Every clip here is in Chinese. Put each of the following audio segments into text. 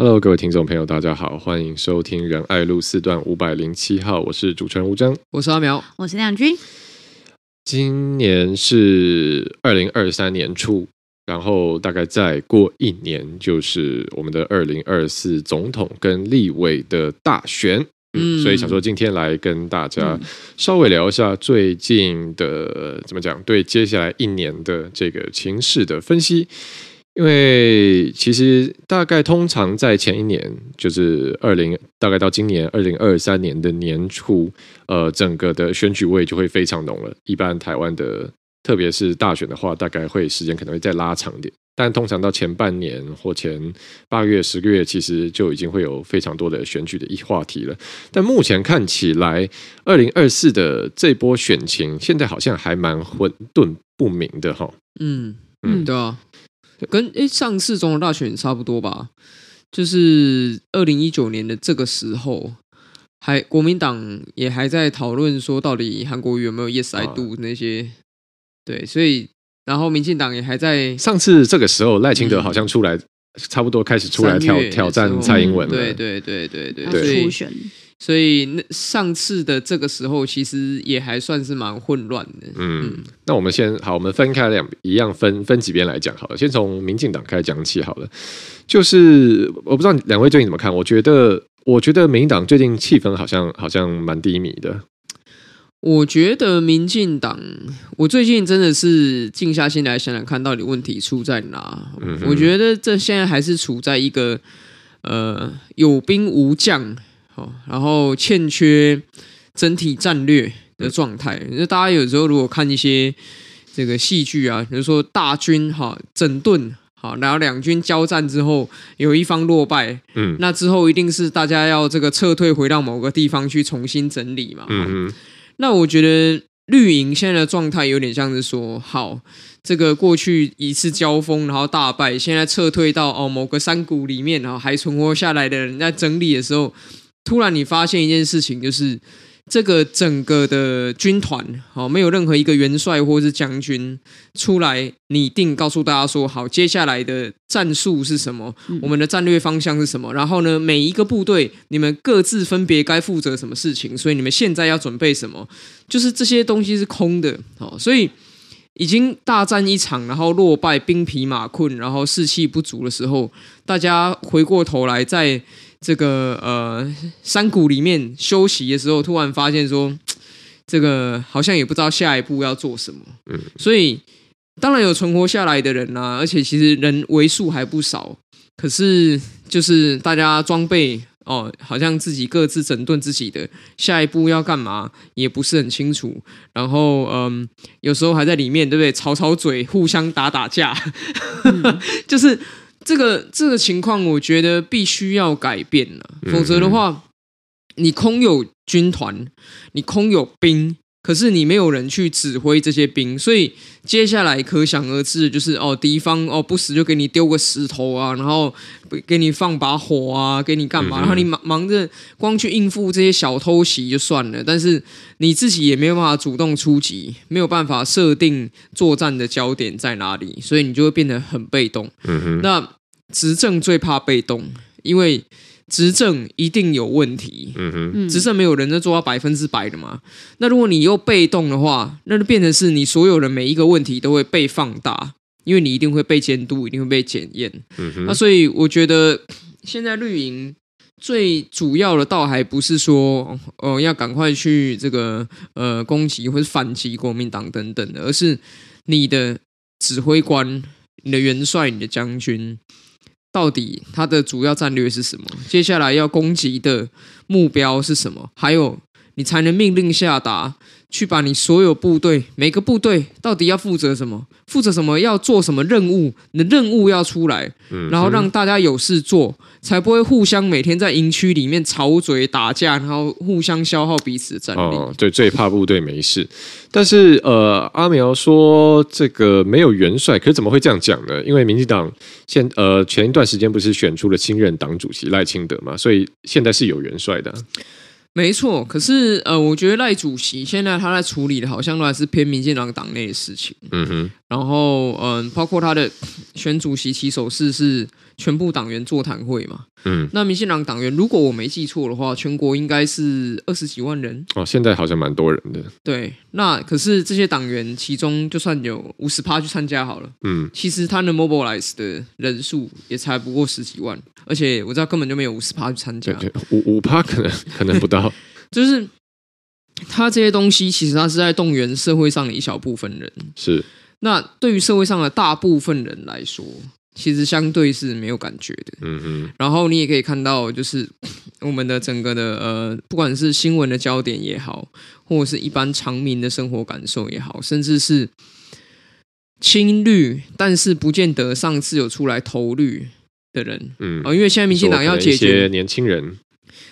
Hello，各位听众朋友，大家好，欢迎收听仁爱路四段五百零七号，我是主持人吴峥，我是阿苗，我是亮君。今年是二零二三年初，然后大概再过一年就是我们的二零二四总统跟立委的大选，嗯，所以想说今天来跟大家稍微聊一下最近的怎么讲，对接下来一年的这个情势的分析。因为其实大概通常在前一年，就是二零，大概到今年二零二三年的年初，呃，整个的选举味就会非常浓了。一般台湾的，特别是大选的话，大概会时间可能会再拉长点。但通常到前半年或前八个月、十个月，其实就已经会有非常多的选举的一话题了。但目前看起来，二零二四的这波选情，现在好像还蛮混沌不明的哈。嗯嗯，对啊。跟诶上次总统大选差不多吧，就是二零一九年的这个时候，还国民党也还在讨论说，到底韩国瑜有没有 Yes I do 那些，啊、对，所以然后民进党也还在上次这个时候，赖清德好像出来，嗯、差不多开始出来挑挑战蔡英文了，对对对对对，对，初选。所以那上次的这个时候，其实也还算是蛮混乱的。嗯，那我们先好，我们分开两一样分分几边来讲好了。先从民进党开始讲起好了。就是我不知道两位最近怎么看？我觉得，我觉得民进党最近气氛好像好像蛮低迷的。我觉得民进党，我最近真的是静下心来想想看，到底问题出在哪？嗯、我觉得这现在还是处在一个呃有兵无将。然后欠缺整体战略的状态，那大家有时候如果看一些这个戏剧啊，比如说大军哈整顿好，然后两军交战之后有一方落败，嗯，那之后一定是大家要这个撤退回到某个地方去重新整理嘛，嗯嗯，那我觉得绿营现在的状态有点像是说，好，这个过去一次交锋然后大败，现在撤退到哦某个山谷里面，然后还存活下来的人在整理的时候。突然，你发现一件事情，就是这个整个的军团，好，没有任何一个元帅或是将军出来拟定，告诉大家说，好，接下来的战术是什么？我们的战略方向是什么？然后呢，每一个部队，你们各自分别该负责什么事情？所以你们现在要准备什么？就是这些东西是空的，好，所以已经大战一场，然后落败，兵疲马困，然后士气不足的时候，大家回过头来再。这个呃山谷里面休息的时候，突然发现说，这个好像也不知道下一步要做什么。嗯，所以当然有存活下来的人啦、啊，而且其实人为数还不少。可是就是大家装备哦，好像自己各自整顿自己的下一步要干嘛，也不是很清楚。然后嗯，有时候还在里面，对不对？吵吵嘴，互相打打架，嗯、就是。这个这个情况，我觉得必须要改变了，否则的话，你空有军团，你空有兵，可是你没有人去指挥这些兵，所以接下来可想而知，就是哦，敌方哦不时就给你丢个石头啊，然后给你放把火啊，给你干嘛？然后你忙忙着光去应付这些小偷袭就算了，但是你自己也没有办法主动出击，没有办法设定作战的焦点在哪里，所以你就会变得很被动。嗯哼，那。执政最怕被动，因为执政一定有问题。嗯哼，执政没有人能做到百分之百的嘛。那如果你又被动的话，那就变成是你所有的每一个问题都会被放大，因为你一定会被监督，一定会被检验。嗯哼，那所以我觉得现在绿营最主要的倒还不是说哦、呃、要赶快去这个呃攻击或者反击国民党等等的，而是你的指挥官、你的元帅、你的将军。到底它的主要战略是什么？接下来要攻击的目标是什么？还有，你才能命令下达，去把你所有部队，每个部队到底要负责什么？负责什么？要做什么任务？你的任务要出来，然后让大家有事做，才不会互相每天在营区里面吵嘴打架，然后互相消耗彼此的战力。哦，对，最怕部队没事。但是，呃，阿苗说这个没有元帅，可是怎么会这样讲呢？因为民进党现呃前一段时间不是选出了新任党主席赖清德嘛，所以现在是有元帅的。没错，可是呃，我觉得赖主席现在他在处理的，好像都还是偏民进党党内的事情。嗯哼，然后嗯、呃，包括他的 选主席起手式是全部党员座谈会嘛。嗯，那民进党党员，如果我没记错的话，全国应该是二十几万人。哦，现在好像蛮多人的。对，那可是这些党员其中，就算有五十趴去参加好了，嗯，其实他能 mobilize 的人数也才不过十几万，而且我知道根本就没有五十趴去参加。五五趴可能 可能不到。就是他这些东西，其实他是在动员社会上的一小部分人。是。那对于社会上的大部分人来说，其实相对是没有感觉的。嗯嗯。然后你也可以看到，就是 我们的整个的呃，不管是新闻的焦点也好，或者是一般常民的生活感受也好，甚至是青绿，但是不见得上次有出来投绿的人。嗯。哦，因为现在民进党要解决年轻人。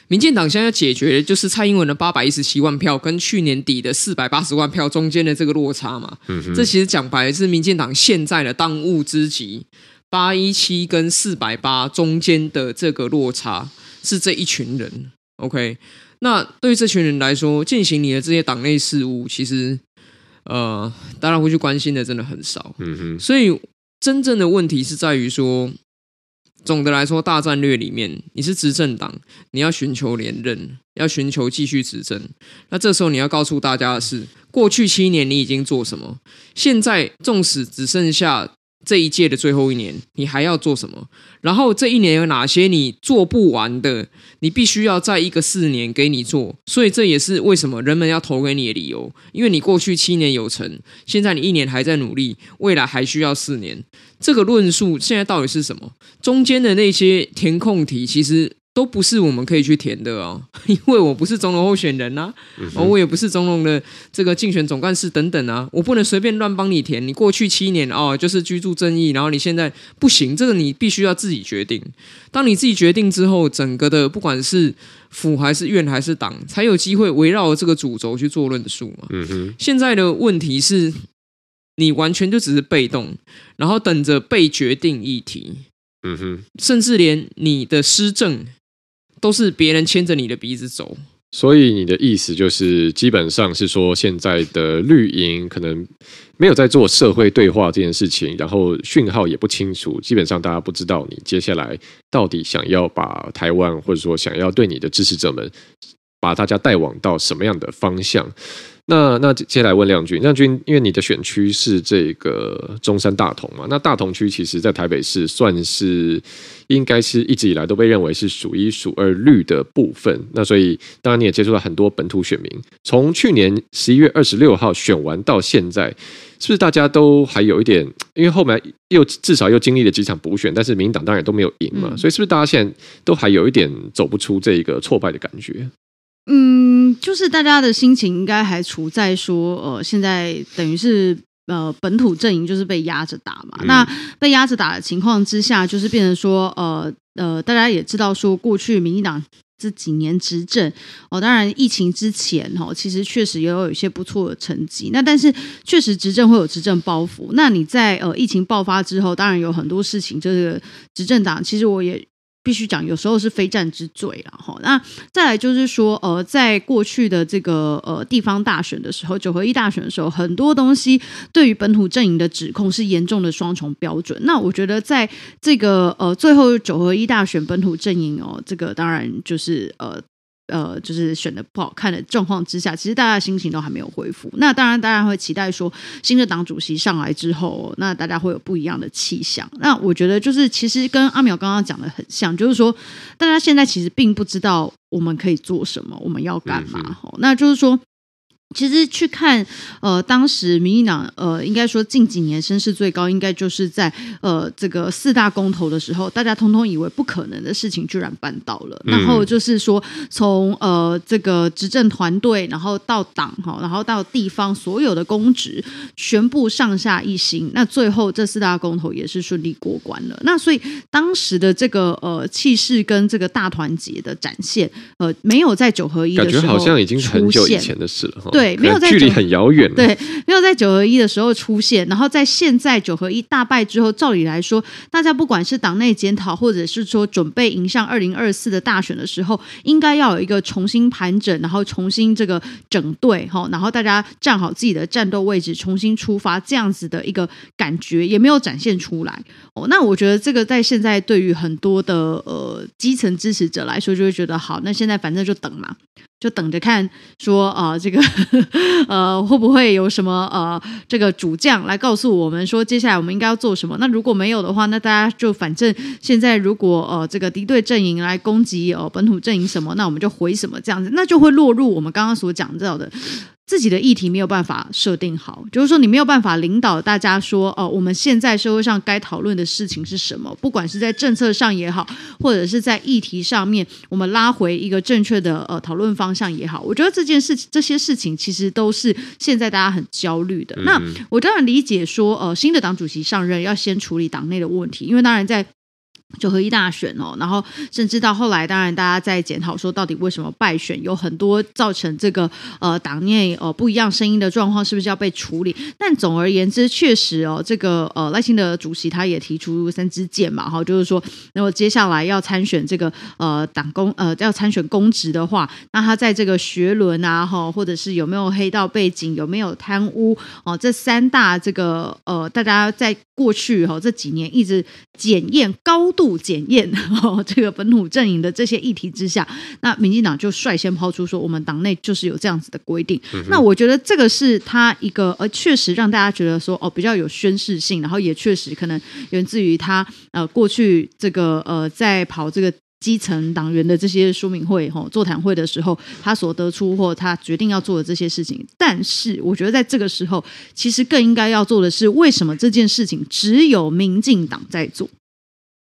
民进党现在要解决的就是蔡英文的八百一十七万票跟去年底的四百八十万票中间的这个落差嘛。嗯哼。这其实讲白了是民进党现在的当务之急。八一七跟四百八中间的这个落差是这一群人，OK？那对于这群人来说，进行你的这些党内事务，其实呃，当然会去关心的真的很少。嗯哼。所以真正的问题是在于说，总的来说，大战略里面，你是执政党，你要寻求连任，要寻求继续执政。那这时候你要告诉大家的是，过去七年你已经做什么？现在纵使只剩下。这一届的最后一年，你还要做什么？然后这一年有哪些你做不完的？你必须要在一个四年给你做。所以这也是为什么人们要投给你的理由，因为你过去七年有成，现在你一年还在努力，未来还需要四年。这个论述现在到底是什么？中间的那些填空题，其实。都不是我们可以去填的哦，因为我不是总统候选人呐，哦，我也不是总统的这个竞选总干事等等啊，我不能随便乱帮你填。你过去七年哦，就是居住正义，然后你现在不行，这个你必须要自己决定。当你自己决定之后，整个的不管是府还是院还是党，才有机会围绕这个主轴去做论述嘛。嗯哼。现在的问题是，你完全就只是被动，然后等着被决定议题。嗯哼。甚至连你的施政。都是别人牵着你的鼻子走，所以你的意思就是，基本上是说，现在的绿营可能没有在做社会对话这件事情，然后讯号也不清楚，基本上大家不知道你接下来到底想要把台湾，或者说想要对你的支持者们，把大家带往到什么样的方向。那那接下来问亮君，亮君，因为你的选区是这个中山大同嘛，那大同区其实在台北市算是应该是一直以来都被认为是数一数二绿的部分。那所以当然你也接触到很多本土选民，从去年十一月二十六号选完到现在，是不是大家都还有一点？因为后面又至少又经历了几场补选，但是民进党当然都没有赢嘛，所以是不是大家现在都还有一点走不出这一个挫败的感觉？嗯，就是大家的心情应该还处在说，呃，现在等于是呃本土阵营就是被压着打嘛。嗯、那被压着打的情况之下，就是变成说，呃呃，大家也知道说，过去民进党这几年执政，哦、呃，当然疫情之前哈、哦，其实确实也有一些不错的成绩。那但是确实执政会有执政包袱。那你在呃疫情爆发之后，当然有很多事情，就是执政党其实我也。必须讲，有时候是非战之罪了哈。那再来就是说，呃，在过去的这个呃地方大选的时候，九合一大选的时候，很多东西对于本土阵营的指控是严重的双重标准。那我觉得，在这个呃最后九合一大选本土阵营哦，这个当然就是呃。呃，就是选的不好看的状况之下，其实大家的心情都还没有恢复。那当然，大家会期待说新的党主席上来之后，那大家会有不一样的气象。那我觉得就是其实跟阿苗刚刚讲的很像，就是说大家现在其实并不知道我们可以做什么，我们要干嘛。嗯嗯。那就是说。其实去看，呃，当时民进党，呃，应该说近几年声势最高，应该就是在呃这个四大公投的时候，大家通通以为不可能的事情居然办到了。嗯、然后就是说，从呃这个执政团队，然后到党哈，然后到地方所有的公职，全部上下一心。那最后这四大公投也是顺利过关了。那所以当时的这个呃气势跟这个大团结的展现，呃，没有在九合一的时候，感觉好像已经是很久以前的事了哈。对，没有在距离很遥远，对，没有在九合一的时候出现。然后在现在九合一大败之后，照理来说，大家不管是党内检讨，或者是说准备迎向二零二四的大选的时候，应该要有一个重新盘整，然后重新这个整队哈，然后大家站好自己的战斗位置，重新出发，这样子的一个感觉也没有展现出来。哦，那我觉得这个在现在对于很多的呃基层支持者来说，就会觉得好，那现在反正就等嘛。就等着看，说啊、这个呃，会不会有什么呃，这个主将来告诉我们说，接下来我们应该要做什么？那如果没有的话，那大家就反正现在如果呃，这个敌对阵营来攻击呃本土阵营什么，那我们就回什么这样子，那就会落入我们刚刚所讲到的。自己的议题没有办法设定好，就是说你没有办法领导大家说，哦，我们现在社会上该讨论的事情是什么？不管是在政策上也好，或者是在议题上面，我们拉回一个正确的呃讨论方向也好，我觉得这件事这些事情其实都是现在大家很焦虑的。那我当然理解说，呃，新的党主席上任要先处理党内的问题，因为当然在。九合一大选哦，然后甚至到后来，当然大家在检讨说，到底为什么败选，有很多造成这个呃党内呃不一样声音的状况，是不是要被处理？但总而言之，确实哦，这个呃赖清德主席他也提出三支箭嘛，哈，就是说，如果接下来要参选这个呃党公呃要参选公职的话，那他在这个学伦啊哈，或者是有没有黑道背景，有没有贪污哦，这三大这个呃大家在过去哈这几年一直检验高度检验 哦，这个本土阵营的这些议题之下，那民进党就率先抛出说，我们党内就是有这样子的规定。嗯、那我觉得这个是他一个呃，确实让大家觉得说哦，比较有宣示性，然后也确实可能源自于他呃过去这个呃在跑这个基层党员的这些说明会哈、哦、座谈会的时候，他所得出或他决定要做的这些事情。但是我觉得在这个时候，其实更应该要做的是，为什么这件事情只有民进党在做？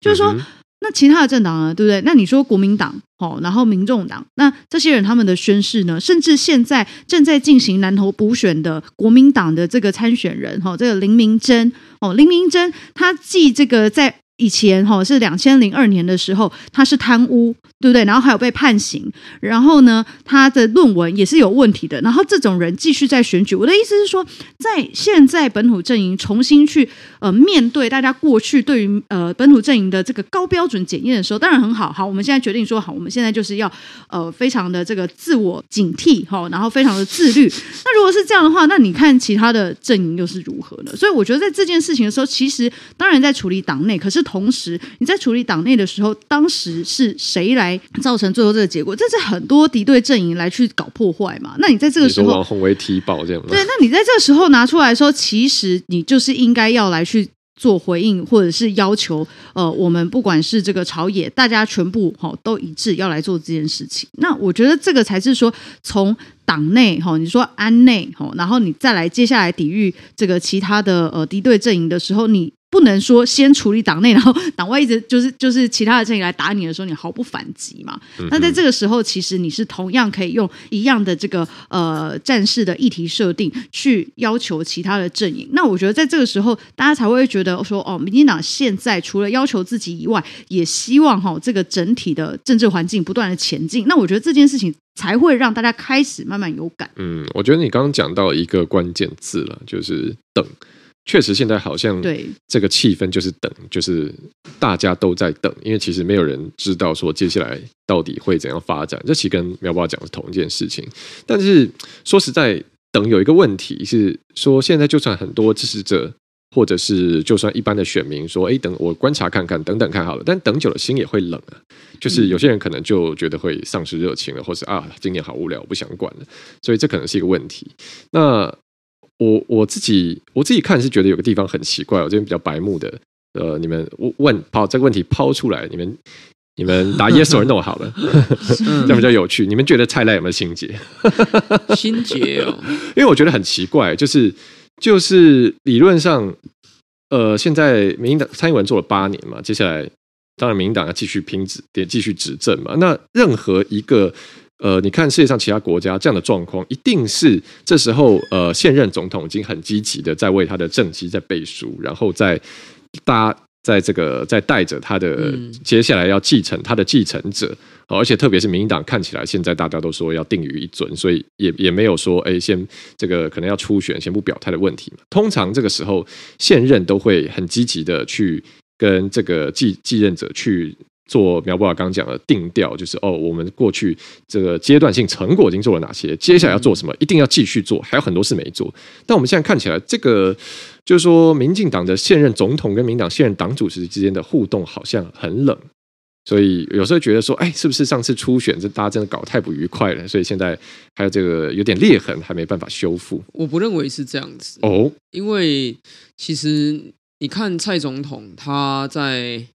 就是说，那其他的政党呢，对不对？那你说国民党，哦，然后民众党，那这些人他们的宣誓呢？甚至现在正在进行南投补选的国民党的这个参选人，哈，这个林明珍，哦，林明珍，他既这个在。以前哈是两千零二年的时候，他是贪污，对不对？然后还有被判刑，然后呢，他的论文也是有问题的。然后这种人继续在选举，我的意思是说，在现在本土阵营重新去呃面对大家过去对于呃本土阵营的这个高标准检验的时候，当然很好。好，我们现在决定说好，我们现在就是要呃非常的这个自我警惕哈，然后非常的自律。那如果是这样的话，那你看其他的阵营又是如何呢？所以我觉得在这件事情的时候，其实当然在处理党内，可是。同时，你在处理党内的时候，当时是谁来造成最后这个结果？这是很多敌对阵营来去搞破坏嘛？那你在这个时候？对，那你在这个时候拿出来说，其实你就是应该要来去做回应，或者是要求呃，我们不管是这个朝野，大家全部哈都一致要来做这件事情。那我觉得这个才是说，从党内哈，你说安内哈，然后你再来接下来抵御这个其他的呃敌对阵营的时候，你。不能说先处理党内，然后党外一直就是就是其他的阵营来打你的时候，你毫不反击嘛。那在这个时候，其实你是同样可以用一样的这个呃战事的议题设定去要求其他的阵营。那我觉得在这个时候，大家才会觉得说，哦，民进党现在除了要求自己以外，也希望哈这个整体的政治环境不断的前进。那我觉得这件事情才会让大家开始慢慢有感。嗯，我觉得你刚刚讲到一个关键字了，就是等。确实，现在好像这个气氛就是等，就是大家都在等，因为其实没有人知道说接下来到底会怎样发展。这其实跟苗爸讲的是同一件事情。但是说实在，等有一个问题是说，现在就算很多支持者，或者是就算一般的选民说，哎，等我观察看看，等等看好了。但等久了，心也会冷啊。就是有些人可能就觉得会丧失热情了，或是啊，今年好无聊，我不想管了。所以这可能是一个问题。那。我我自己我自己看是觉得有个地方很奇怪，我这边比较白目的，呃，你们问抛这个问题抛出来，你们你们答 yes or no 好了，这样比较有趣。你们觉得蔡赖有没有心结？心结哦，因为我觉得很奇怪，就是就是理论上，呃，现在民进党蔡英文做了八年嘛，接下来当然民进党要继续拼执，得继续执政嘛。那任何一个。呃，你看世界上其他国家这样的状况，一定是这时候呃现任总统已经很积极的在为他的政绩在背书，然后在大家在这个在带着他的接下来要继承他的继承者而且特别是民进党看起来现在大家都说要定于一尊，所以也也没有说哎，先这个可能要初选先不表态的问题嘛。通常这个时候现任都会很积极的去跟这个继继任者去。做苗博雅刚讲的定调，就是哦，我们过去这个阶段性成果已经做了哪些，接下来要做什么，一定要继续做，还有很多事没做。但我们现在看起来，这个就是说，民进党的现任总统跟民党现任党主席之间的互动好像很冷，所以有时候觉得说，哎，是不是上次初选这大家真的搞太不愉快了，所以现在还有这个有点裂痕，还没办法修复？我不认为是这样子哦，因为其实你看蔡总统他在。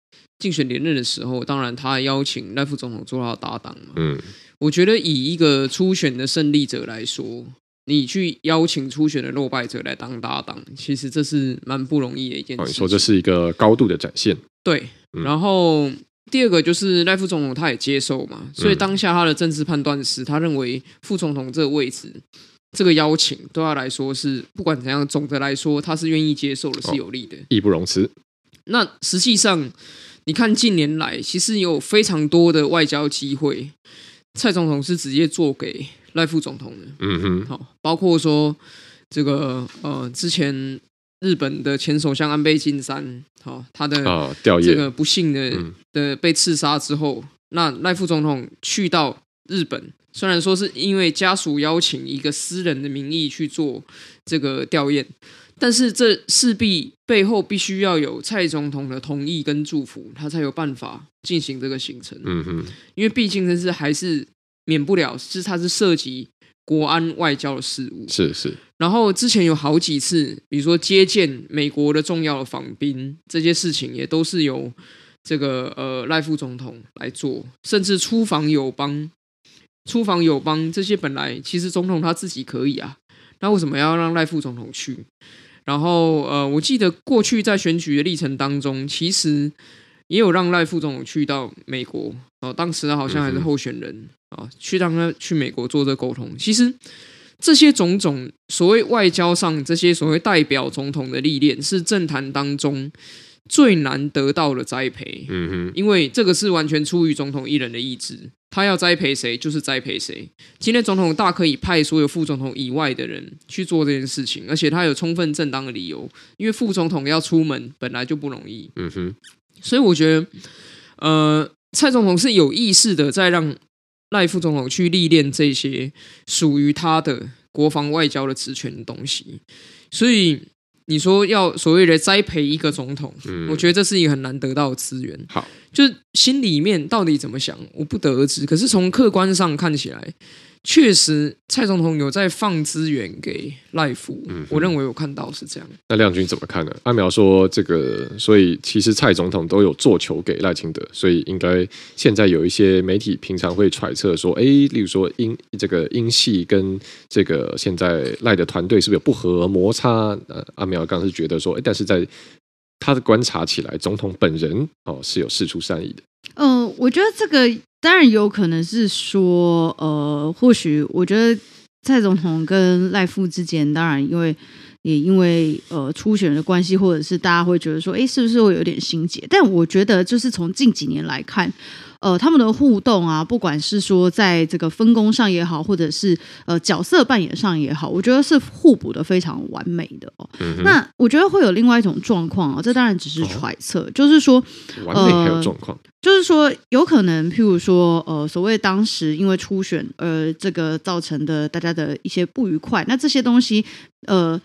竞选连任的时候，当然他邀请赖副总统做他的搭档嘛。嗯，我觉得以一个初选的胜利者来说，你去邀请初选的落败者来当搭档，其实这是蛮不容易的一件事。你说这是一个高度的展现。对，然后第二个就是赖副总统他也接受嘛，所以当下他的政治判断是他认为副总统这个位置，这个邀请对他来说是不管怎样，总的来说他是愿意接受的，是有利的，义不容辞。那实际上。你看，近年来其实有非常多的外交机会，蔡总统是直接做给赖副总统的。嗯哼，好，包括说这个呃，之前日本的前首相安倍晋三，好，他的这个不幸的的被刺杀之后，那赖副总统去到日本，虽然说是因为家属邀请一个私人的名义去做这个吊唁。但是这势必背后必须要有蔡总统的同意跟祝福，他才有办法进行这个行程。嗯哼，因为毕竟这是还是免不了，是它是涉及国安外交的事务。是是。然后之前有好几次，比如说接见美国的重要的访宾，这些事情也都是由这个呃赖副总统来做，甚至出访友邦、出访友邦这些本来其实总统他自己可以啊，那为什么要让赖副总统去？然后，呃，我记得过去在选举的历程当中，其实也有让赖副总统去到美国哦，当时好像还是候选人啊，去让他去美国做这沟通。其实这些种种所谓外交上这些所谓代表总统的历练，是政坛当中。最难得到的栽培，嗯哼，因为这个是完全出于总统一人的意志，他要栽培谁就是栽培谁。今天总统大可以派所有副总统以外的人去做这件事情，而且他有充分正当的理由，因为副总统要出门本来就不容易，嗯哼。所以我觉得，呃，蔡总统是有意识的在让赖副总统去历练这些属于他的国防外交的职权的东西，所以。你说要所谓的栽培一个总统，嗯，我觉得这是一个很难得到的资源。好，就是心里面到底怎么想，我不得而知。可是从客观上看起来。确实，蔡总统有在放资源给赖福，嗯，我认为我看到是这样。那亮君怎么看呢？阿苗说这个，所以其实蔡总统都有做球给赖清德，所以应该现在有一些媒体平常会揣测说，哎，例如说英这个英系跟这个现在赖的团队是不是有不合摩擦？呃，阿苗刚是觉得说，哎，但是在他的观察起来，总统本人哦是有释出善意的。嗯、呃，我觉得这个。当然有可能是说，呃，或许我觉得蔡总统跟赖副之间，当然因为也因为呃初选的关系，或者是大家会觉得说，哎，是不是会有点心结？但我觉得就是从近几年来看。呃，他们的互动啊，不管是说在这个分工上也好，或者是呃角色扮演上也好，我觉得是互补的非常完美的哦。嗯、那我觉得会有另外一种状况啊，这当然只是揣测，哦、就是说完美还有状况，就是说有可能，譬如说呃，所谓当时因为初选呃这个造成的大家的一些不愉快，那这些东西呃。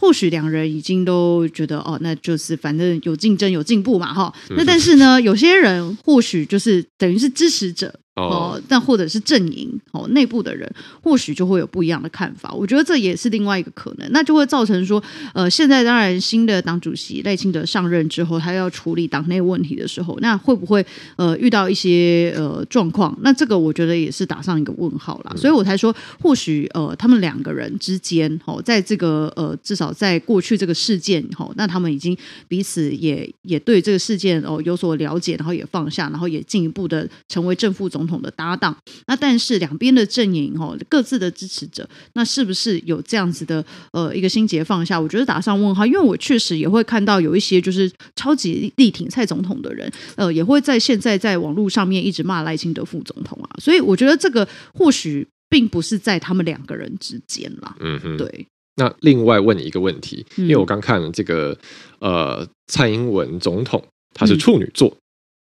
或许两人已经都觉得哦，那就是反正有竞争有进步嘛，哈。那但是呢，有些人或许就是等于是支持者。哦，但或者是阵营哦，内部的人或许就会有不一样的看法。我觉得这也是另外一个可能，那就会造成说，呃，现在当然新的党主席赖清德上任之后，他要处理党内问题的时候，那会不会呃遇到一些呃状况？那这个我觉得也是打上一个问号啦。所以我才说，或许呃他们两个人之间哦，在这个呃至少在过去这个事件哦，那他们已经彼此也也对这个事件哦有所了解，然后也放下，然后也进一步的成为正副总统。的搭档。那但是两边的阵营哦，各自的支持者，那是不是有这样子的呃一个心结放下？我觉得打上问号，因为我确实也会看到有一些就是超级力挺蔡总统的人，呃，也会在现在在网络上面一直骂赖清德副总统啊。所以我觉得这个或许并不是在他们两个人之间啦。嗯哼，对。那另外问你一个问题，因为我刚看了这个呃蔡英文总统他是处女座，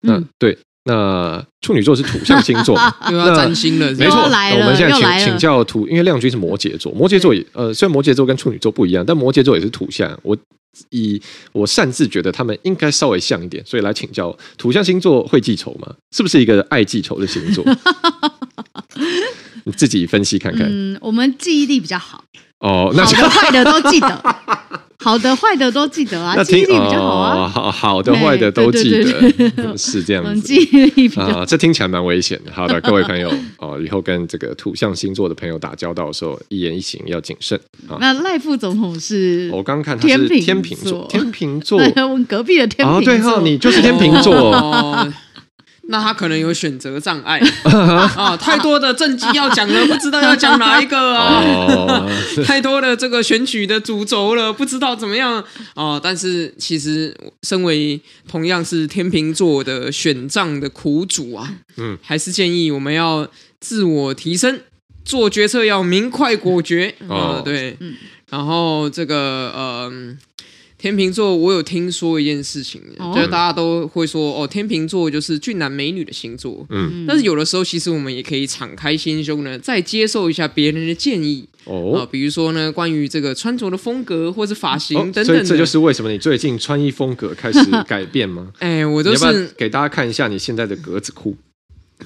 嗯、那对。那处女座是土象星座，又要占星了，没错。我们现在请请教土，因为亮君是摩羯座，摩羯座也呃，虽然摩羯座跟处女座不一样，但摩羯座也是土象。我以我擅自觉得他们应该稍微像一点，所以来请教土象星座会记仇吗？是不是一个爱记仇的星座？你自己分析看看。嗯，我们记忆力比较好。哦，那好的坏的都记得，好的坏的都记得啊，记忆力比较好啊。好好的坏的都记得，是这样子。记忆力比较啊，这听起来蛮危险的。好的，各位朋友哦，以后跟这个土象星座的朋友打交道的时候，一言一行要谨慎。那赖副总统是？我刚刚看他是天秤座，天秤座。我隔壁的天秤座。哦对哈，你就是天秤座。那他可能有选择障碍。啊，太多的政绩要讲了，不知道要讲哪一个啊，哦、太多的这个选举的主轴了，不知道怎么样。啊。但是其实身为同样是天秤座的选仗的苦主啊，嗯，还是建议我们要自我提升，做决策要明快果决。啊，对，嗯，然后这个呃。天秤座，我有听说一件事情，哦、就是大家都会说哦，天秤座就是俊男美女的星座。嗯，但是有的时候，其实我们也可以敞开心胸呢，再接受一下别人的建议。哦，呃、比如说呢，关于这个穿着的风格或者发型等等、哦。所以这就是为什么你最近穿衣风格开始 改变吗？哎，我都是要要给大家看一下你现在的格子裤。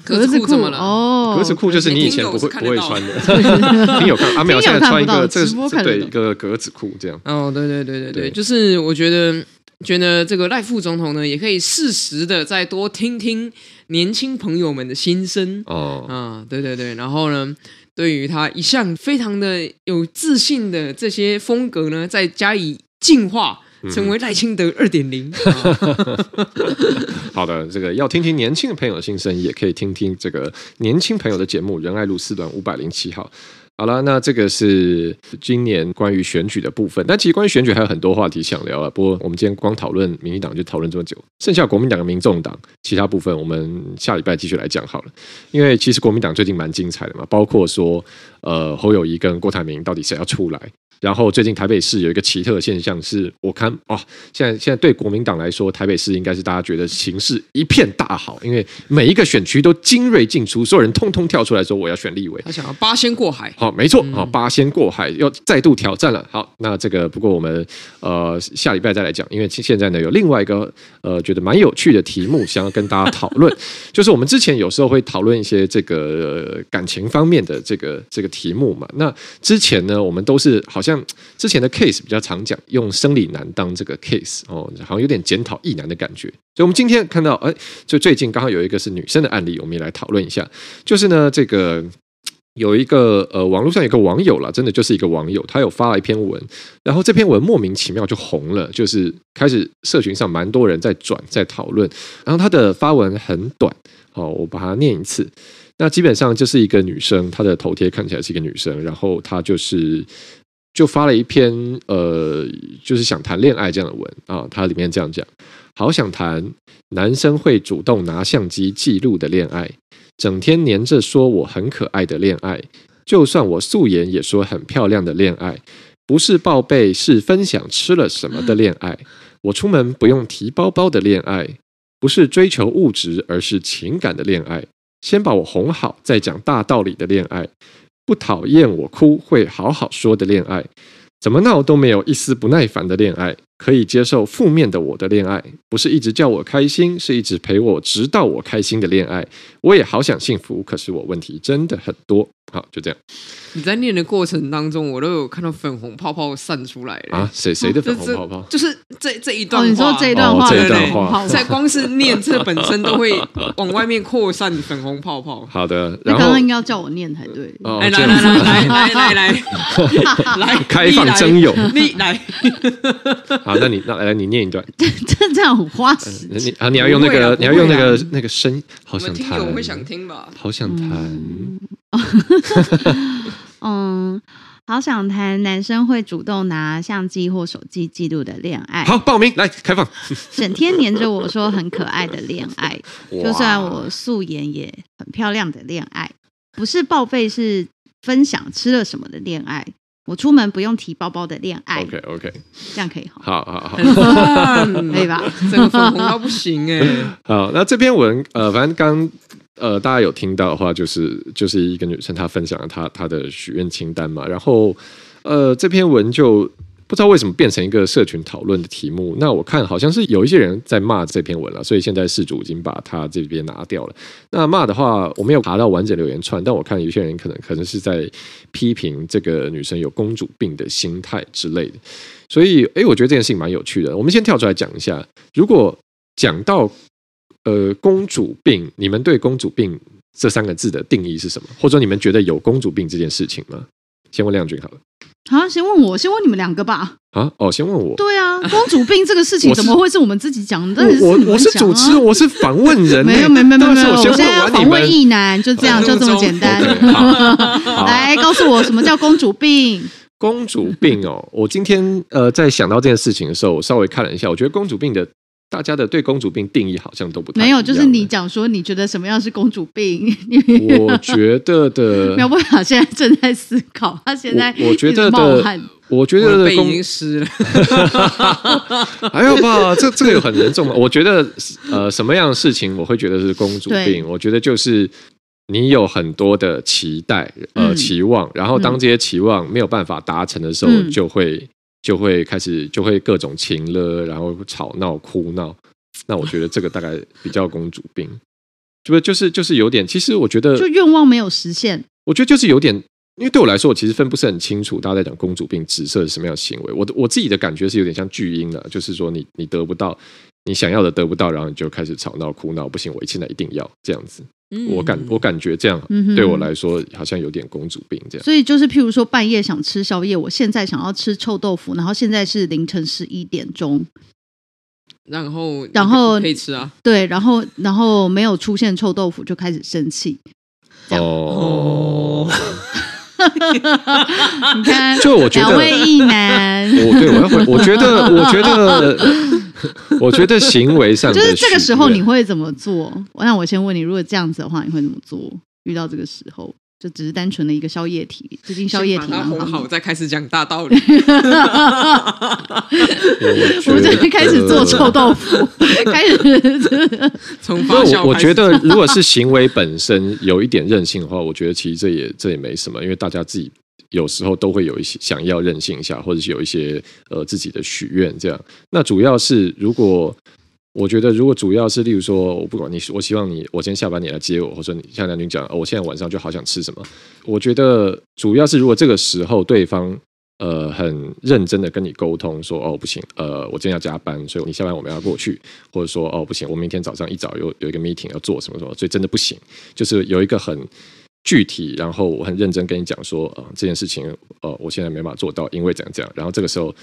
格子裤怎么了？哦，格子裤就是你以前不会不会穿的。你有看阿苗现在穿一个，这个对一个格子裤这样。哦，对对对对对，就是我觉得觉得这个赖副总统呢，也可以适时的再多听听年轻朋友们的心声。哦，啊，对对对，然后呢，对于他一向非常的有自信的这些风格呢，再加以进化。成为赖清德二点零。好的，这个要听听年轻的朋友的心声，也可以听听这个年轻朋友的节目《仁爱路四段五百零七号》。好了，那这个是今年关于选举的部分。但其实关于选举还有很多话题想聊啊。不过我们今天光讨论民进党就讨论这么久，剩下国民党跟民众党其他部分，我们下礼拜继续来讲好了。因为其实国民党最近蛮精彩的嘛，包括说呃侯友谊跟郭台铭到底谁要出来。然后最近台北市有一个奇特的现象是，我看哦，现在现在对国民党来说，台北市应该是大家觉得形势一片大好，因为每一个选区都精锐进出，所有人通通跳出来说我要选立委，他想要八仙过海。好，没错，好，八仙过海要再度挑战了。好，那这个不过我们呃下礼拜再来讲，因为现在呢有另外一个呃觉得蛮有趣的题目想要跟大家讨论，就是我们之前有时候会讨论一些这个感情方面的这个这个题目嘛。那之前呢我们都是好像。之前的 case 比较常讲，用生理男当这个 case 哦，好像有点检讨异男的感觉。所以，我们今天看到，哎，就最近刚好有一个是女生的案例，我们也来讨论一下。就是呢，这个有一个呃，网络上有个网友啦，真的就是一个网友，他有发了一篇文，然后这篇文莫名其妙就红了，就是开始社群上蛮多人在转在讨论。然后他的发文很短，哦，我把它念一次。那基本上就是一个女生，她的头贴看起来是一个女生，然后她就是。就发了一篇呃，就是想谈恋爱这样的文啊，它里面这样讲：好想谈男生会主动拿相机记录的恋爱，整天黏着说我很可爱的恋爱，就算我素颜也说很漂亮的恋爱，不是报备是分享吃了什么的恋爱，我出门不用提包包的恋爱，不是追求物质而是情感的恋爱，先把我哄好再讲大道理的恋爱。不讨厌我哭会好好说的恋爱，怎么闹都没有一丝不耐烦的恋爱，可以接受负面的我的恋爱不是一直叫我开心是一直陪我直到我开心的恋爱。我也好想幸福可是我问题真的很多。好就这样你在念的过程当中我都有看到粉红泡泡散出来啊谁谁的粉红泡泡？就是这这一段你说这一段话这一段话 在光是念这本身都会往外面扩散粉红泡泡好的你刚刚应该要叫我念才对哦来来来来 开放征友你来好，那你那来你念一段，这这样很花时间。你啊，你要用那个，你要用那个那个声，好想听我会想听吧？好想谈。嗯，好想谈男生会主动拿相机或手机记录的恋爱。好，报名来开放。整天黏着我说很可爱的恋爱，就算我素颜也很漂亮的恋爱，不是报备，是分享吃了什么的恋爱。我出门不用提包包的恋爱，OK OK，这样可以好好好，可以吧？这个粉红到不行哎。好，那这篇文呃，反正刚呃大家有听到的话，就是就是一个女生她分享了她她的许愿清单嘛，然后呃这篇文就。不知道为什么变成一个社群讨论的题目。那我看好像是有一些人在骂这篇文了，所以现在事主已经把他这边拿掉了。那骂的话，我没有爬到完整留言串，但我看有些人可能可能是在批评这个女生有公主病的心态之类的。所以，哎，我觉得这件事情蛮有趣的。我们先跳出来讲一下，如果讲到呃公主病，你们对公主病这三个字的定义是什么？或者你们觉得有公主病这件事情吗？先问亮君好了。好，先问我，先问你们两个吧。啊，哦，先问我。对啊，公主病这个事情怎么会是我们自己讲的？我我是主持，我是访问人。没有没有没有没有，我现在要访问一男，就这样，就这么简单。来，告诉我什么叫公主病？公主病哦，我今天呃在想到这件事情的时候，我稍微看了一下，我觉得公主病的。大家的对公主病定义好像都不太。没有，就是你讲说你觉得什么样是公主病？我觉得的 苗博雅现在正在思考，他现在我觉得的，我觉得的公已经湿了。还有吧，这这个有很严重吗？我觉得呃，什么样的事情我会觉得是公主病？我觉得就是你有很多的期待呃期望，然后当这些期望没有办法达成的时候，就会。嗯就会开始就会各种情了，然后吵闹哭闹。那我觉得这个大概比较公主病，就就是就是有点。其实我觉得，就愿望没有实现。我觉得就是有点，因为对我来说，我其实分不是很清楚，大家在讲公主病指涉是什么样的行为。我的我自己的感觉是有点像巨婴了，就是说你你得不到你想要的得不到，然后你就开始吵闹哭闹，不行，我现在一定要这样子。我感我感觉这样对我来说好像有点公主病这样，所以就是譬如说半夜想吃宵夜，我现在想要吃臭豆腐，然后现在是凌晨十一点钟，然后然后可以吃啊，对，然后然后没有出现臭豆腐就开始生气，哦，你看，就我觉得两位异男，我对我要回，我觉得我觉得。我觉得行为上就是这个时候你会怎么做？那我先问你，如果这样子的话，你会怎么做？遇到这个时候，就只是单纯的一个宵夜题，最近宵夜题蛮好，好，再开始讲大道理。我们就开始做臭豆腐，开始 从发酵。我觉得，如果是行为本身有一点任性的话，我觉得其实这也这也没什么，因为大家自己。有时候都会有一些想要任性一下，或者是有一些呃自己的许愿这样。那主要是如果我觉得，如果主要是例如说，我不管你，我希望你，我今天下班你来接我，或者你像梁军讲，我现在晚上就好想吃什么。我觉得主要是如果这个时候对方呃很认真的跟你沟通说，哦不行，呃我今天要加班，所以你下班我们要过去，或者说哦不行，我明天早上一早有有一个 meeting 要做什么什么，所以真的不行，就是有一个很。具体，然后我很认真跟你讲说，呃，这件事情，呃，我现在没办法做到，因为怎样怎样。然后这个时候，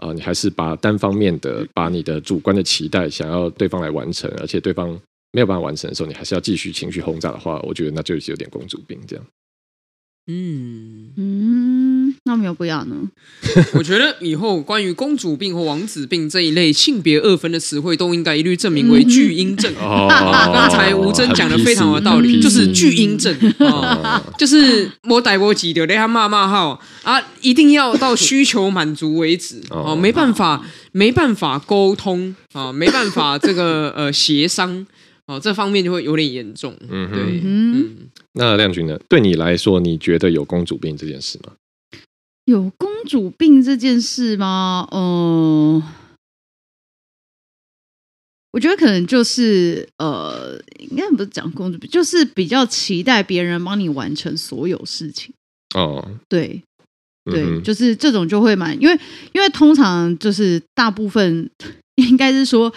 呃，你还是把单方面的把你的主观的期待想要对方来完成，而且对方没有办法完成的时候，你还是要继续情绪轰炸的话，我觉得那就是有点公主病这样。嗯嗯，那没有不要呢？我觉得以后关于公主病或王子病这一类性别二分的词汇，都应该一律证明为巨婴症。哦，刚才吴真讲的非常有道理，就是巨婴症啊，就是我逮波急的，连他骂骂号啊，一定要到需求满足为止哦，没办法，没办法沟通啊，没办法这个呃协商。哦，这方面就会有点严重。嗯哼，对，嗯。那亮君呢？对你来说，你觉得有公主病这件事吗？有公主病这件事吗？嗯、呃，我觉得可能就是呃，应该不是讲公主病，就是比较期待别人帮你完成所有事情。哦，对，对，嗯、就是这种就会蛮，因为因为通常就是大部分 应该是说，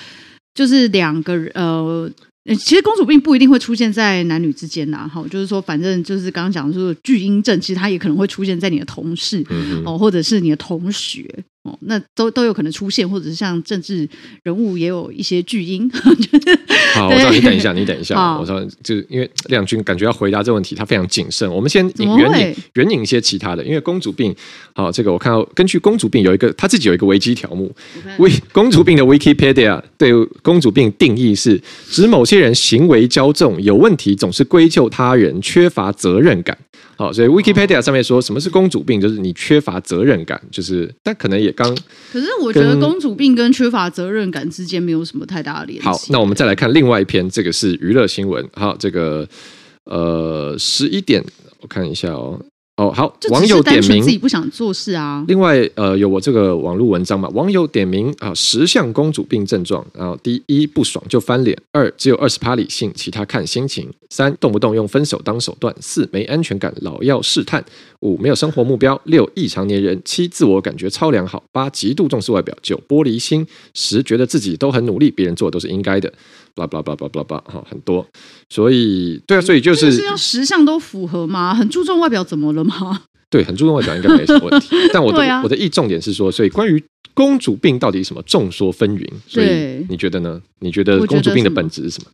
就是两个人呃。其实公主病不一定会出现在男女之间呐，哈，就是说，反正就是刚刚讲的，说巨婴症，其实它也可能会出现在你的同事，哦，或者是你的同学，哦，那都都有可能出现，或者是像政治人物也有一些巨婴。好，我知道你等一下，你等一下，好我说就是因为亮君感觉要回答这个问题，他非常谨慎。我们先引援引援引一些其他的，因为公主病，好，这个我看到根据公主病有一个他自己有一个维基条目，为公主病的 Wikipedia 对公主病定义是指某些人行为骄纵、有问题，总是归咎他人，缺乏责任感。好，所以 Wikipedia 上面说什么是公主病，就是你缺乏责任感，就是但可能也刚。可是我觉得公主病跟缺乏责任感之间没有什么太大的联系。好，那我们再来看另外一篇，这个是娱乐新闻。好，这个呃十一点，我看一下哦。哦，好，网友点名自己不想做事啊。另外，呃，有我这个网络文章嘛，网友点名啊，十项公主病症状。然后，第一，不爽就翻脸；二，只有二十趴理性，其他看心情；三，动不动用分手当手段；四，没安全感，老要试探；五，没有生活目标；六，异常黏人；七，自我感觉超良好；八，极度重视外表；九，玻璃心；十，觉得自己都很努力，别人做的都是应该的。Blah blah blah blah blah blah，哈，很多。所以，对啊，所以就是是要十项都符合吗？很注重外表怎么了吗？对，很注重外表应该没什么问题。但我的、啊我的意重点是说，所以关于公主病到底什么，众说纷纭。所以你觉得呢？你觉得公主病的本质是什么？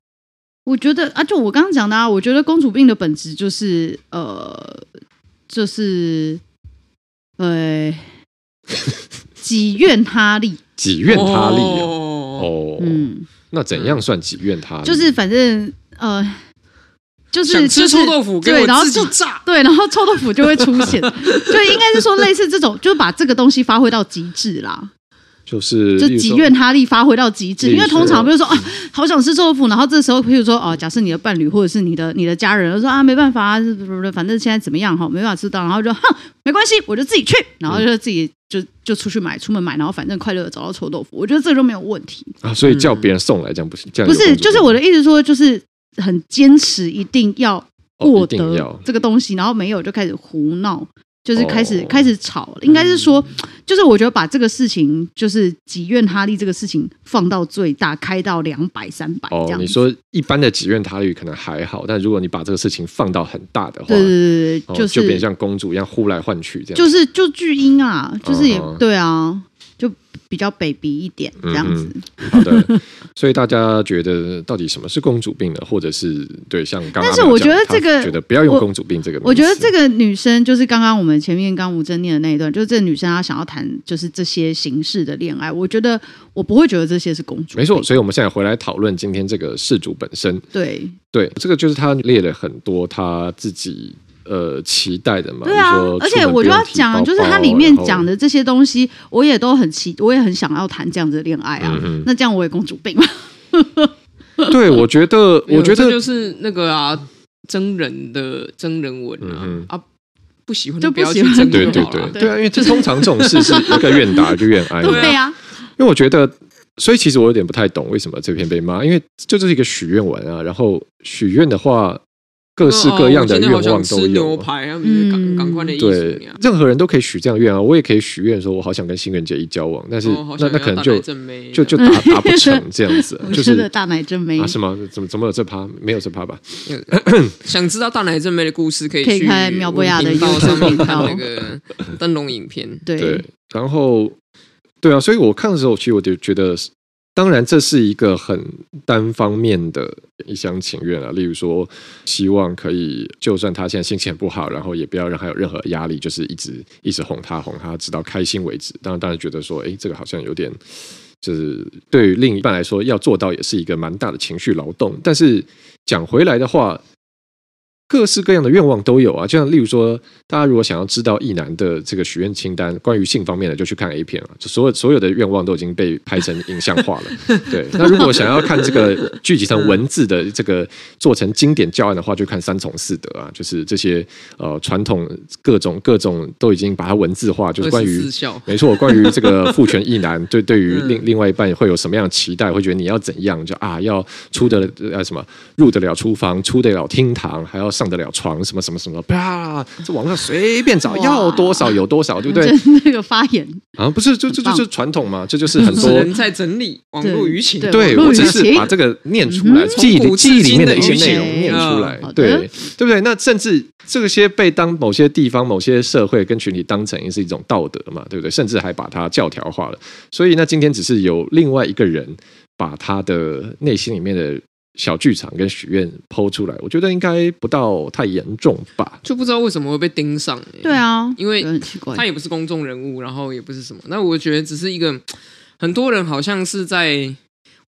我觉得啊，就我刚刚讲的啊，我觉得公主病的本质就是呃，就是呃，己怨他利。己怨他利哦嗯，那怎样算己怨他？就是反正呃，就是吃臭豆腐，给对，然我自己后就炸。对，然后臭豆腐就会出现，就应该是说类似这种，就是把这个东西发挥到极致啦。就是就己怨他力发挥到极致，因为通常比如说啊，好想吃臭豆腐，然后这时候譬如说哦，假设你的伴侣或者是你的你的家人就说啊，没办法啊，反正现在怎么样哈，没办法吃到，然后就哼，没关系，我就自己去，然后就自己就就出去买，出门买，然后反正快乐的找到臭豆腐，我觉得这都没有问题。啊，所以叫别人送来这样不行，这样不是，就是我的意思说，就是很坚持一定要获哦一定要得这个东西，然后没有就开始胡闹。就是开始、哦开始吵，应该是说，就是我觉得把这个事情，就是己愿他利这个事情放到最大，开到两百、三百这样。，哦你说一般的己愿他利可能还好，但如果你把这个事情放到很大的话，对对对对，哦就是就变像公主一样呼来唤去这样，就是就巨婴啊，就是也、对啊，就比较 baby 一点这样子。嗯好的，所以大家觉得到底什么是公主病呢？或者是对像刚刚但是我觉得这个觉得不要用公主病这个我觉得这个女生就是刚刚我们前面刚吴峥念的那一段，就是这个女生她想要谈就是这些形式的恋爱，我觉得我不会觉得这些是公主病。没错。所以我们现在回来讨论今天这个事主本身，对对这个就是他列了很多他自己呃期待的嘛。对啊而且我就要讲，就是它里面讲的这些东西，我也都很期，我也很想要谈这样子的恋爱啊。嗯那这样我也公主病吗？对，我觉得，我觉得就是那个啊，真人的真人文啊、嗯啊，不喜欢就不要去真对对。对对啊，因为这通常这种事是一个愿打就愿挨。对啊，因为我觉得，所以其实我有点不太懂为什么这篇被骂，因为这就是一个许愿文啊。然后许愿的话，各式各样的愿望都有。排，他们就是赶赶快的对，任何人都可以许这样的愿啊。我也可以许愿说，我好想跟新人结衣交往，但是那那可能就就就达 达不成这样子，我就是大奶真美啊，是吗？怎么怎么有这趴？没有这趴吧？想知道大奶正妹的故事，可以可以去看苗博雅的频道 YouTube 上面看那个灯笼影片。对对，然后对啊，所以我看的时候，其实我就觉得，当然这是一个很单方面的一厢情愿啊。例如说，希望可以，就算他现在心情很不好，然后也不要让他有任何压力，就是一直一直哄他哄他，直到开心为止。当然，当然觉得说，哎，这个好像有点，就是对于另一半来说，要做到也是一个蛮大的情绪劳动。但是讲回来的话，各式各样的愿望都有啊，就像例如说，大家如果想要知道意男的这个许愿清单，关于性方面的，就去看 A 片啊。就所有所有的愿望都已经被拍成影像化了。对，那如果想要看这个聚集成文字的这个做成经典教案的话，就看三从四德啊，就是这些呃传统各种各种都已经把它文字化，就是关于没错，关于这个 父权意男对对于另嗯另外一半会有什么样的期待，会觉得你要怎样，就啊要出得呃什么入得了厨房，出得了厅堂，还要上得了床，什么什么什么，啪，这网上随便找，要多少有多少，对不对？那个发言啊，不是，就就就是传统嘛，这就是很多 人在整理网络舆情，对，我只是把这个念出来，记忆记忆里面的一些内容念出来，对，对不对？那甚至这些被当某些地方、某些社会跟群体当成是一种道德嘛，对不对？甚至还把它教条化了。所以，那今天只是有另外一个人把他的内心里面的。小剧场跟许愿抛出来，我觉得应该不到太严重吧。就不知道为什么会被盯上。对啊，因为他也不是公众人物，然后也不是什么。那我觉得只是一个，很多人好像是在，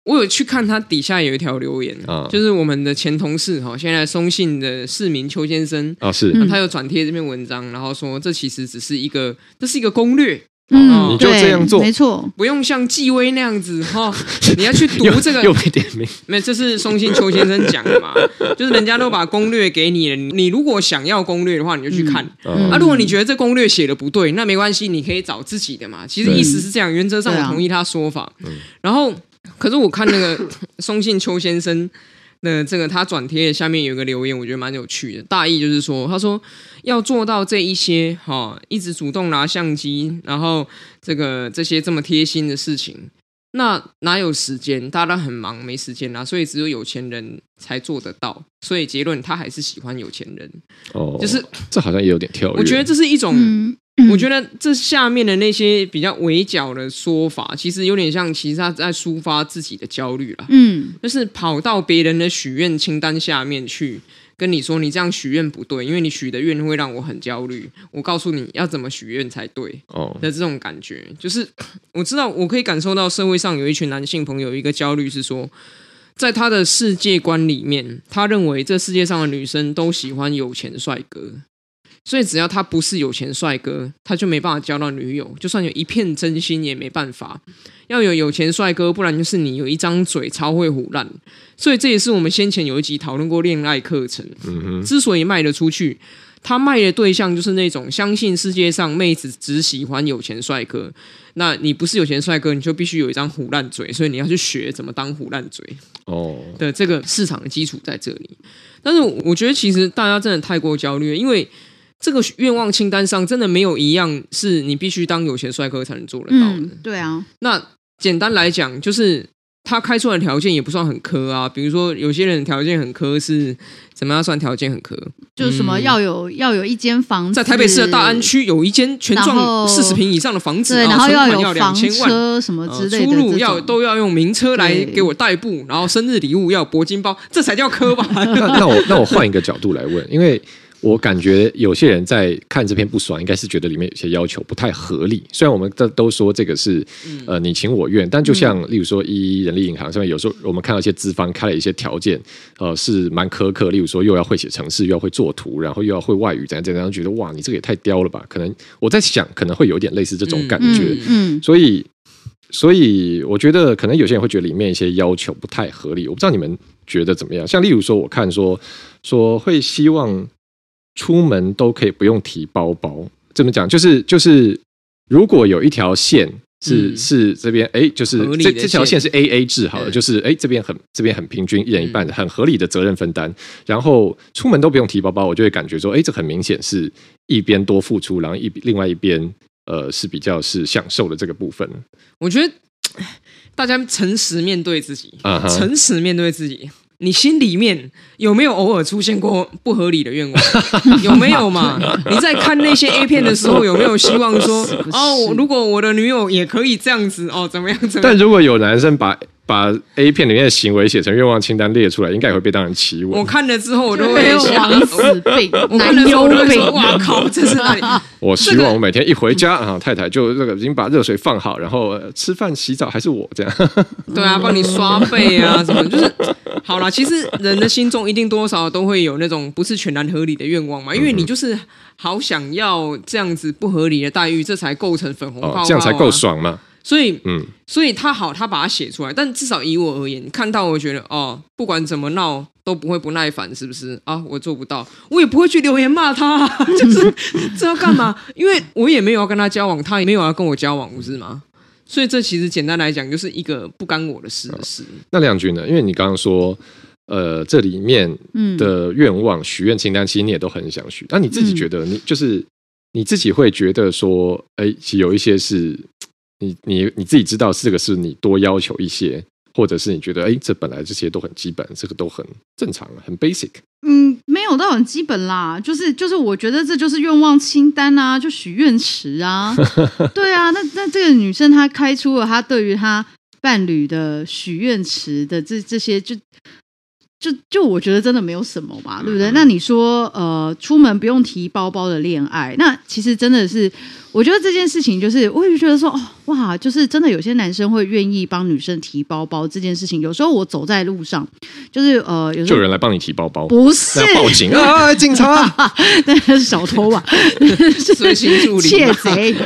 我有去看他底下有一条留言，啊、就是我们的前同事哈，现在松信的市民邱先生啊，是，他有转贴这篇文章，然后说这其实只是一个，这是一个攻略。嗯，你就这样做，没错，不用像纪威那样子哈。你要去读这个，又没点名。没，这是松信邱先生讲的嘛？就是人家都把攻略给你了，你如果想要攻略的话，你就去看。啊，如果你觉得这攻略写的不对，那没关系，你可以找自己的嘛。其实意思是这样，原则上我同意他说法。然后，可是我看那个松信邱先生。那这个他转贴下面有一个留言，我觉得蛮有趣的。大意就是说，他说要做到这一些哈，一直主动拿相机，然后这个这些这么贴心的事情，那哪有时间？大家都很忙，没时间啊。所以只有有钱人才做得到。所以结论，他还是喜欢有钱人。哦，就是这好像也有点跳跃。我觉得这是一种。嗯我觉得这下面的那些比较围剿的说法，其实有点像，其实他在抒发自己的焦虑了。嗯，就是跑到别人的许愿清单下面去跟你说，你这样许愿不对，因为你许的愿会让我很焦虑。我告诉你要怎么许愿才对。哦，的这种感觉，就是我知道，我可以感受到社会上有一群男性朋友一个焦虑是说，在他的世界观里面，他认为这世界上的女生都喜欢有钱帅哥。所以只要他不是有钱帅哥，他就没办法交到女友。就算有一片真心也没办法。要有有钱帅哥，不然就是你有一张嘴超会唬烂。所以这也是我们先前有一集讨论过恋爱课程。嗯哼。之所以卖得出去，他卖的对象就是那种相信世界上妹子只喜欢有钱帅哥。那你不是有钱帅哥，你就必须有一张唬烂嘴。所以你要去学怎么当唬烂嘴。哦。的这个市场的基础在这里。但是我觉得其实大家真的太过焦虑了，因为。这个愿望清单上真的没有一样是你必须当有钱帅哥才能做得到的。嗯，对啊，那简单来讲，就是他开出来的条件也不算很苛啊。比如说，有些人条件很苛是怎么样算条件很苛？就是什么要有要有一间房子，在台北市的大安区有一间全幢四十平以上的房子，对，然后要有两千万车什么之类的，出入要都要用名车来给我代步，然后生日礼物要铂金包，这才叫苛吧？那 那我那我换一个角度来问，因为。我感觉有些人在看这篇不爽，应该是觉得里面有些要求不太合理。虽然我们都都说这个是呃你情我愿，但就像例如说一人力银行上面有时候我们看到一些资方开了一些条件，呃是蛮苛刻。例如说又要会写程式，又要会做图，然后又要会外语，怎样怎样，觉得哇你这个也太刁了吧？可能我在想可能会有点类似这种感觉。嗯，所以所以我觉得可能有些人会觉得里面一些要求不太合理。我不知道你们觉得怎么样？像例如说我看说说会希望。出门都可以不用提包包，这么讲？就是就是，如果有一条线是、嗯、是这边哎，就是这这条线。是 A A 制好了，就是哎这边很这边很平均，一人一半的很合理的责任分担，嗯、然后出门都不用提包包，我就会感觉说哎，这很明显是一边多付出，然后一另外一边呃是比较是享受的这个部分。我觉得 大家诚实面对自己，啊、诚实面对自己。你心里面有没有偶尔出现过不合理的愿望？有没有嘛？你在看那些 A 片的时候，有没有希望说 哦，如果我的女友也可以这样子哦，怎么样？怎么样？但如果有男生把。把 A 片里面的行为写成愿望清单列出来，应该也会被当成奇闻。我看了之后，我都会想死病，我看了之后我都会 说：“哇靠，这是哪里？”我希望我每天一回家啊，太太就这个已经把热水放好，然后吃饭洗澡还是我这样。对啊，帮你刷背啊什么，就是好啦。其实人的心中一定多少都会有那种不是全然合理的愿望嘛，因为你就是好想要这样子不合理的待遇，这才构成粉红泡泡啊，这样才够爽嘛。所以，嗯，所以他好，他把它写出来。但至少以我而言，看到我觉得，哦，不管怎么闹都不会不耐烦，是不是啊？我做不到，我也不会去留言骂他，就是这要干嘛？因为我也没有要跟他交往，他也没有要跟我交往，不是吗？所以这其实简单来讲，就是一个不干我的事的事。那亮君呢？因为你刚刚说。呃，这里面的愿望许愿清单，其实你也都很想许。那你自己觉得，你就是你自己会觉得说，哎，其实有一些是你你你自己知道，这个是你多要求一些。或者是你觉得，哎，这本来这些都很基本，这个都很正常，很 basic。嗯，没有到很基本啦，就是就是，我觉得这就是愿望清单啊，就许愿池啊，对啊。那那这个女生她开出了她对于她伴侣的许愿池的这这些就。就就我觉得真的没有什么嘛，对不对？那你说呃，出门不用提包包的恋爱，那其实真的是，我觉得这件事情就是，我也觉得说，哦哇，就是真的有些男生会愿意帮女生提包包这件事情。有时候我走在路上，就是呃，有时候就有人来帮你提包包，不是。报警啊，警察，那是小偷啊，随行助理，窃贼，就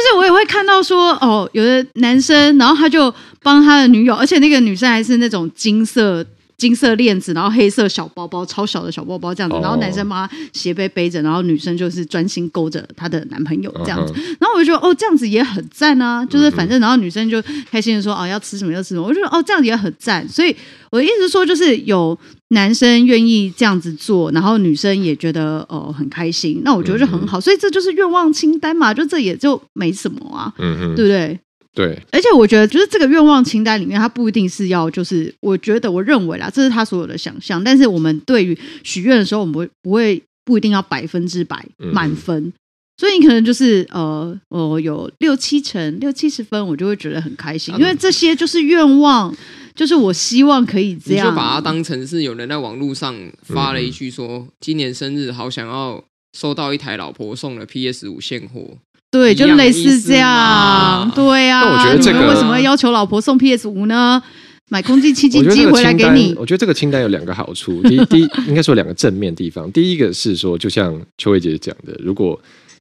是我也会看到说，哦，有的男生，然后他就。帮他的女友，而且那个女生还是那种金色金色链子，然后黑色小包包，超小的小包包这样子。然后男生帮他斜背背着，然后女生就是专心勾着她的男朋友这样子。然后我就觉得哦，这样子也很赞啊，就是反正然后女生就开心的说哦，要吃什么要吃什么。我就说哦，这样子也很赞。所以我的意思说，就是有男生愿意这样子做，然后女生也觉得哦很开心，那我觉得就很好。所以这就是愿望清单嘛，就这也就没什么啊，嗯嗯，对不对？对，而且我觉得，就是这个愿望清单里面，它不一定是要，就是我觉得，我认为啦，这是他所有的想象。但是我们对于许愿的时候，我们不会不会不一定要百分之百满分，嗯、所以你可能就是呃，我有六七成、六七十分，我就会觉得很开心，因为这些就是愿望，就是我希望可以这样，就把它当成是有人在网络上发了一句说，嗯、今年生日好想要收到一台老婆送的 PS 五现货。对，就类似这样，对呀、啊。那我觉得这个为什么要求老婆送 PS 五呢？买空气清净机回来给你。我觉得这个清单有两个好处，第一，第一应该说两个正面地方。第一个是说，就像秋薇姐讲的，如果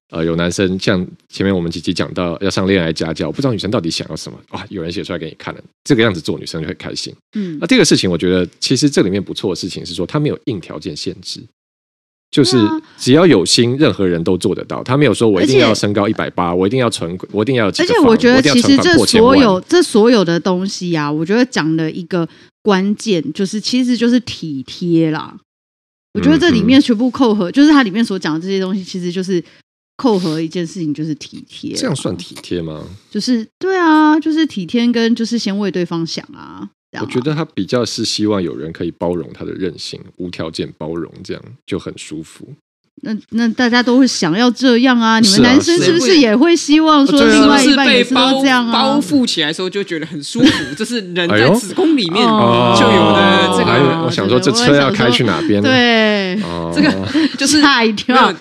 呃有男生像前面我们几集讲到要上恋爱家教，不知道女生到底想要什么，哇，有人写出来给你看了，这个样子做女生就会开心。嗯，那第二个事情，我觉得其实这里面不错的事情是说，他没有硬条件限制。就是只要有心，任何人都做得到。他没有说我一定要身高一百八，我一定要存，我一定要。而且我觉得，其实这所有这所有的东西呀、啊，我觉得讲的一个关键就是，其实就是体贴啦。我觉得这里面全部扣合，就是它里面所讲的这些东西，其实就是扣合一件事情，就是体贴。这样算体贴吗？就是对啊，就是体贴跟就是先为对方想啊。我觉得他比较是希望有人可以包容他的任性，无条件包容，这样就很舒服。那那大家都会想要这样啊？你们男生是不是也会希望说另外一半也是都这样啊？包覆起来的时候就觉得很舒服，这是人在子宫里面就有的这个。我想说，这车要开去哪边？对，这个 就是吓一跳。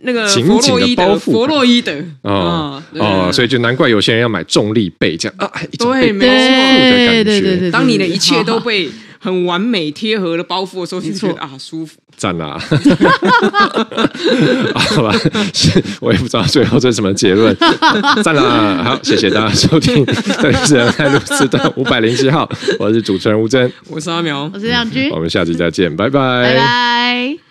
那个弗洛伊德，弗洛伊德啊哦，所以就难怪有些人要买重力被这样啊，对，没错，对对对，当你的一切都被。很完美贴合的包袱的时候，你觉得啊舒服，赞啊！好吧，我也不知道最后这是什么结论，赞啦！好，谢谢大家收听，这里是仁爱路四段五百零七号，我是主持人吴真，我是阿苗，我是亮君，我们下期再见，拜拜，拜拜。